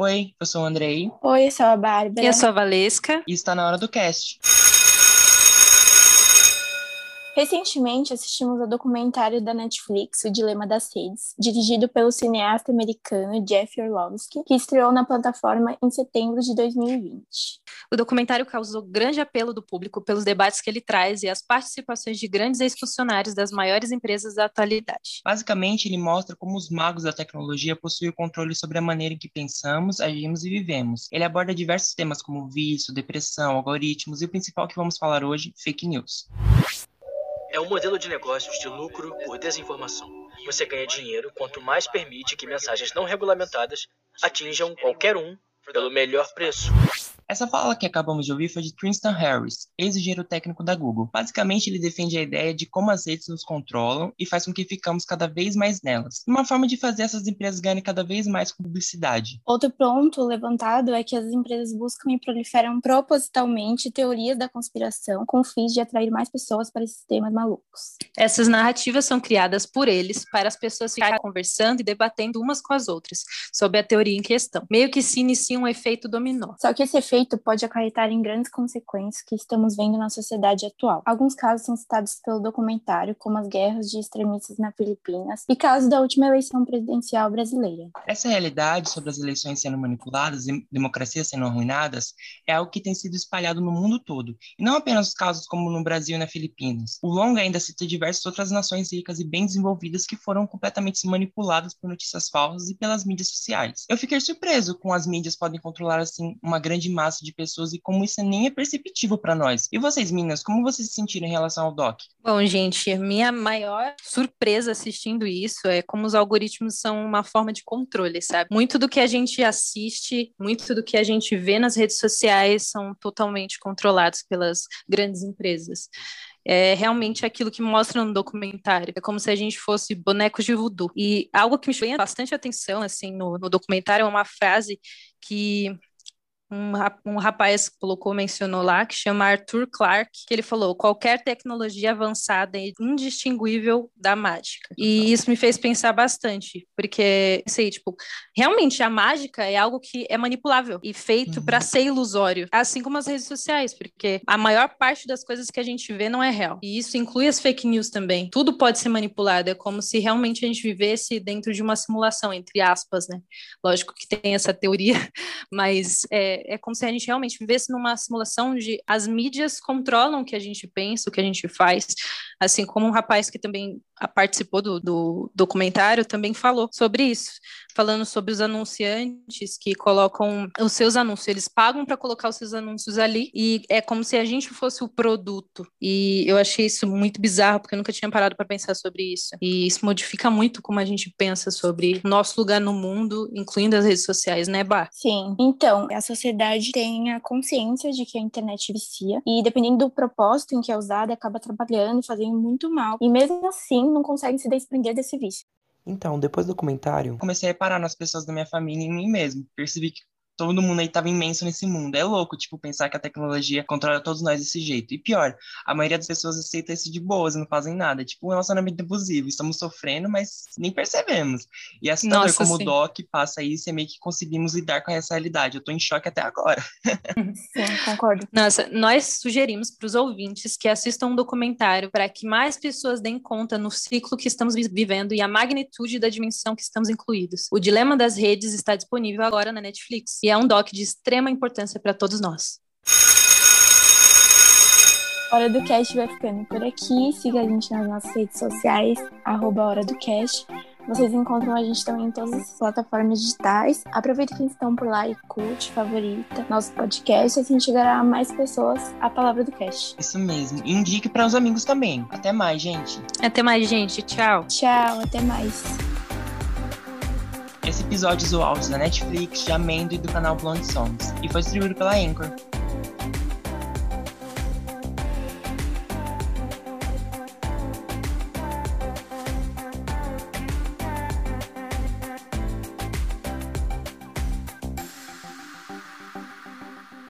Oi, eu sou o Andrei. Oi, eu sou a Bárbara. E eu sou a Valesca. E está na hora do cast. Recentemente assistimos ao documentário da Netflix, O Dilema das Redes, dirigido pelo cineasta americano Jeff Orlovsky, que estreou na plataforma em setembro de 2020. O documentário causou grande apelo do público pelos debates que ele traz e as participações de grandes ex-funcionários das maiores empresas da atualidade. Basicamente, ele mostra como os magos da tecnologia possuem o controle sobre a maneira em que pensamos, agimos e vivemos. Ele aborda diversos temas como vício, depressão, algoritmos e o principal que vamos falar hoje, fake news. É um modelo de negócios de lucro por desinformação. Você ganha dinheiro quanto mais permite que mensagens não regulamentadas atinjam qualquer um pelo melhor preço. Essa fala que acabamos de ouvir foi de Tristan Harris, ex-engenheiro técnico da Google. Basicamente, ele defende a ideia de como as redes nos controlam e faz com que ficamos cada vez mais nelas. Uma forma de fazer essas empresas ganharem cada vez mais com publicidade. Outro ponto levantado é que as empresas buscam e proliferam propositalmente teorias da conspiração com fins de atrair mais pessoas para esses temas malucos. Essas narrativas são criadas por eles para as pessoas ficarem conversando e debatendo umas com as outras sobre a teoria em questão. Meio que se inicia um efeito dominó. Só que esse efeito pode acarretar em grandes consequências que estamos vendo na sociedade atual. Alguns casos são citados pelo documentário, como as guerras de extremistas na Filipinas e casos da última eleição presidencial brasileira. Essa realidade sobre as eleições sendo manipuladas e democracias sendo arruinadas é algo que tem sido espalhado no mundo todo, e não apenas os casos como no Brasil e na Filipinas. O longa ainda cita diversas outras nações ricas e bem desenvolvidas que foram completamente manipuladas por notícias falsas e pelas mídias sociais. Eu fiquei surpreso com as mídias podem controlar assim uma grande massa massa de pessoas e como isso nem é perceptível para nós. E vocês, meninas, como vocês se sentiram em relação ao doc? Bom, gente, minha maior surpresa assistindo isso é como os algoritmos são uma forma de controle, sabe? Muito do que a gente assiste, muito do que a gente vê nas redes sociais são totalmente controlados pelas grandes empresas é realmente aquilo que mostra no documentário. É como se a gente fosse bonecos de voodoo. E algo que me chama bastante atenção, assim, no, no documentário é uma frase que um, um rapaz colocou, mencionou lá, que chama Arthur Clarke, que ele falou: qualquer tecnologia avançada é indistinguível da mágica. E isso me fez pensar bastante, porque, sei, tipo, realmente a mágica é algo que é manipulável e feito uhum. para ser ilusório, assim como as redes sociais, porque a maior parte das coisas que a gente vê não é real. E isso inclui as fake news também. Tudo pode ser manipulado, é como se realmente a gente vivesse dentro de uma simulação, entre aspas, né? Lógico que tem essa teoria, mas é, é, como se a gente realmente vivesse numa simulação de as mídias controlam o que a gente pensa, o que a gente faz, assim como um rapaz que também participou do, do documentário também falou sobre isso, falando sobre os anunciantes que colocam os seus anúncios, eles pagam para colocar os seus anúncios ali e é como se a gente fosse o produto. E eu achei isso muito bizarro porque eu nunca tinha parado para pensar sobre isso. E isso modifica muito como a gente pensa sobre nosso lugar no mundo, incluindo as redes sociais, né, Bar? Sim. Então, a sociedade tem a consciência de que a internet vicia e dependendo do propósito em que é usada, acaba trabalhando, fazendo muito mal. E mesmo assim, não conseguem se desprender desse vício. Então, depois do comentário, comecei a reparar nas pessoas da minha família e em mim mesmo. Percebi que todo mundo aí tava imenso nesse mundo. É louco, tipo, pensar que a tecnologia controla todos nós desse jeito. E pior, a maioria das pessoas aceita isso de boas e não fazem nada. Tipo, um relacionamento abusivo. Estamos sofrendo, mas nem percebemos. E assustador Nossa, como sim. o Doc passa isso e meio que conseguimos lidar com essa realidade. Eu tô em choque até agora. sim, concordo. Nossa, nós sugerimos para os ouvintes que assistam um documentário para que mais pessoas deem conta no ciclo que estamos vivendo e a magnitude da dimensão que estamos incluídos. O Dilema das Redes está disponível agora na Netflix é um doc de extrema importância para todos nós. Hora do Cast vai ficando por aqui. Siga a gente nas nossas redes sociais, arroba Hora do Cast. Vocês encontram a gente também em todas as plataformas digitais. Aproveita que estão por lá e curte, favorita nosso podcast, assim chegará a mais pessoas a palavra do cast. Isso mesmo. E indique para os amigos também. Até mais, gente. Até mais, gente. Tchau. Tchau, até mais. Esse episódio usou áudios da Netflix, de Amendo e do canal Blonde Songs, e foi distribuído pela Anchor.